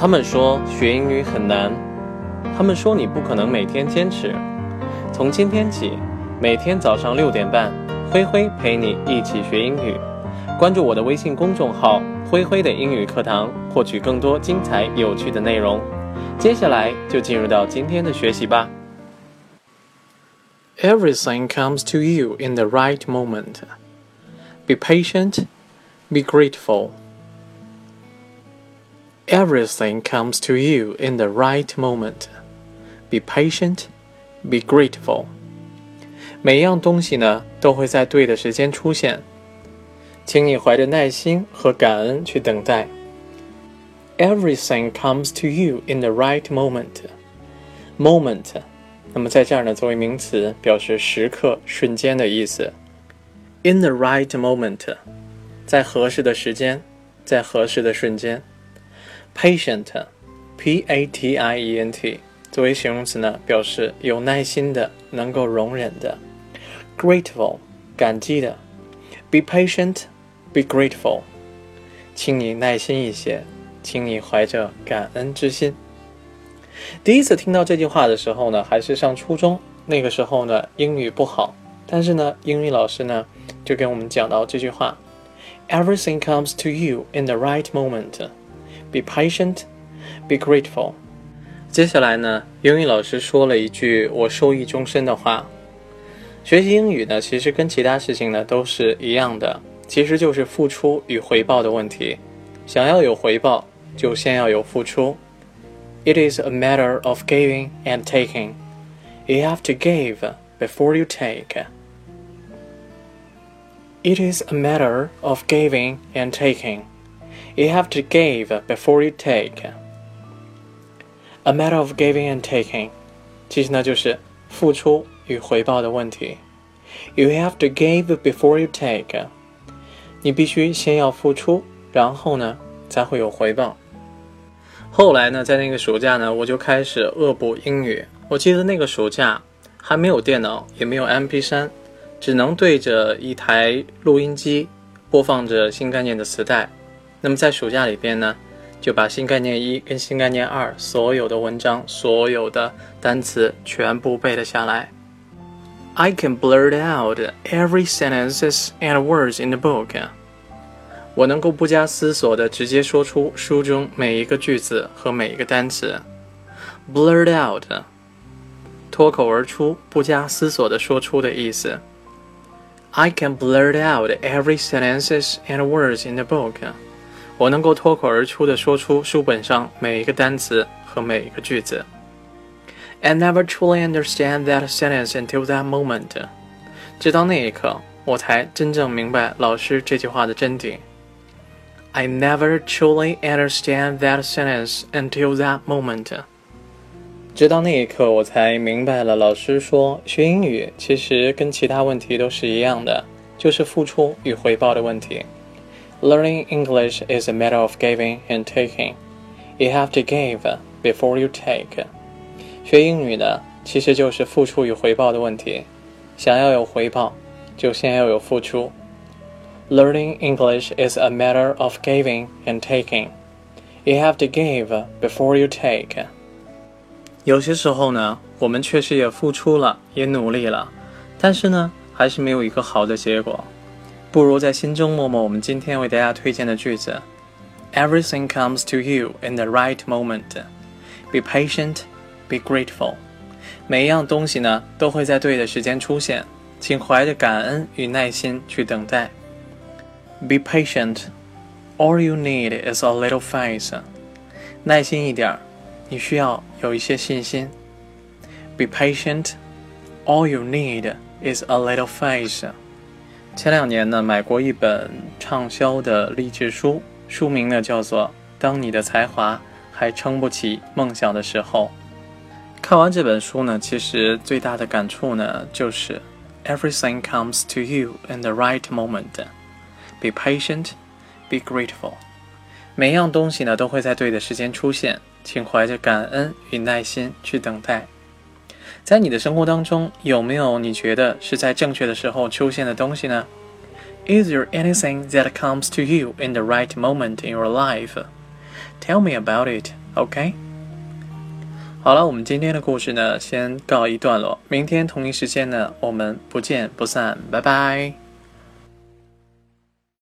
他们说学英语很难，他们说你不可能每天坚持。从今天起，每天早上六点半，灰灰陪你一起学英语。关注我的微信公众号“灰灰的英语课堂”，获取更多精彩有趣的内容。接下来就进入到今天的学习吧。Everything comes to you in the right moment. Be patient, be grateful. Everything comes to you in the right moment. Be patient, be grateful. 每样东西呢都会在对的时间出现，请你怀着耐心和感恩去等待。Everything comes to you in the right moment. Moment，那么在这儿呢作为名词表示时刻、瞬间的意思。In the right moment，在合适的时间，在合适的瞬间。 patient，p-a-t-i-e-n-t，作为形容词呢，表示有耐心的，能够容忍的。grateful，感激的。be patient，be grateful，请你耐心一些，请你怀着感恩之心。第一次听到这句话的时候呢，还是上初中，那个时候呢，英语不好，但是呢，英语老师呢就给我们讲到这句话：Everything comes to you in the right moment。Be patient, be grateful。接下来呢，英语老师说了一句我受益终身的话：学习英语呢，其实跟其他事情呢都是一样的，其实就是付出与回报的问题。想要有回报，就先要有付出。It is a matter of giving and taking. You have to give before you take. It is a matter of giving and taking. You have to give before you take. A matter of giving and taking，其实呢就是付出与回报的问题。You have to give before you take。你必须先要付出，然后呢才会有回报。后来呢，在那个暑假呢，我就开始恶补英语。我记得那个暑假还没有电脑，也没有 MP3，只能对着一台录音机播放着新概念的磁带。那么在暑假里边呢，就把新概念一跟新概念二所有的文章、所有的单词全部背了下来。I can blurt out every sentences and words in the book。我能够不加思索的直接说出书中每一个句子和每一个单词。Blurt out，脱口而出、不加思索的说出的意思。I can blurt out every sentences and words in the book。我能够脱口而出地说出书本上每一个单词和每一个句子。I never truly understand that sentence until that moment。直到那一刻，我才真正明白老师这句话的真谛。I never truly understand that sentence until that moment。直到那一刻，我才明白了老师说，学英语其实跟其他问题都是一样的，就是付出与回报的问题。Learning English is a matter of giving and taking. You have to give before you take. 学英语呢，其实就是付出与回报的问题。想要有回报，就先要有付出。Learning English is a matter of giving and taking. You have to give before you take. 有些时候呢，我们确实也付出了，也努力了，但是呢，还是没有一个好的结果。 不如在心中默默我们今天为大家推荐的句子：Everything comes to you in the right moment. Be patient, be grateful. 每一样东西呢都会在对的时间出现，请怀着感恩与耐心去等待。Be patient. All you need is a little faith. 耐心一点，你需要有一些信心。Be patient. All you need is a little faith. 前两年呢，买过一本畅销的励志书，书名呢叫做《当你的才华还撑不起梦想的时候》。看完这本书呢，其实最大的感触呢就是 Everything comes to you in the right moment. Be patient, be grateful. 每样东西呢都会在对的时间出现，请怀着感恩与耐心去等待。在你的生活当中，有没有你觉得是在正确的时候出现的东西呢？Is there anything that comes to you in the right moment in your life? Tell me about it OK。好了，我们今天的故事呢，先告一段落。明天同一时间呢，我们不见不散。拜拜。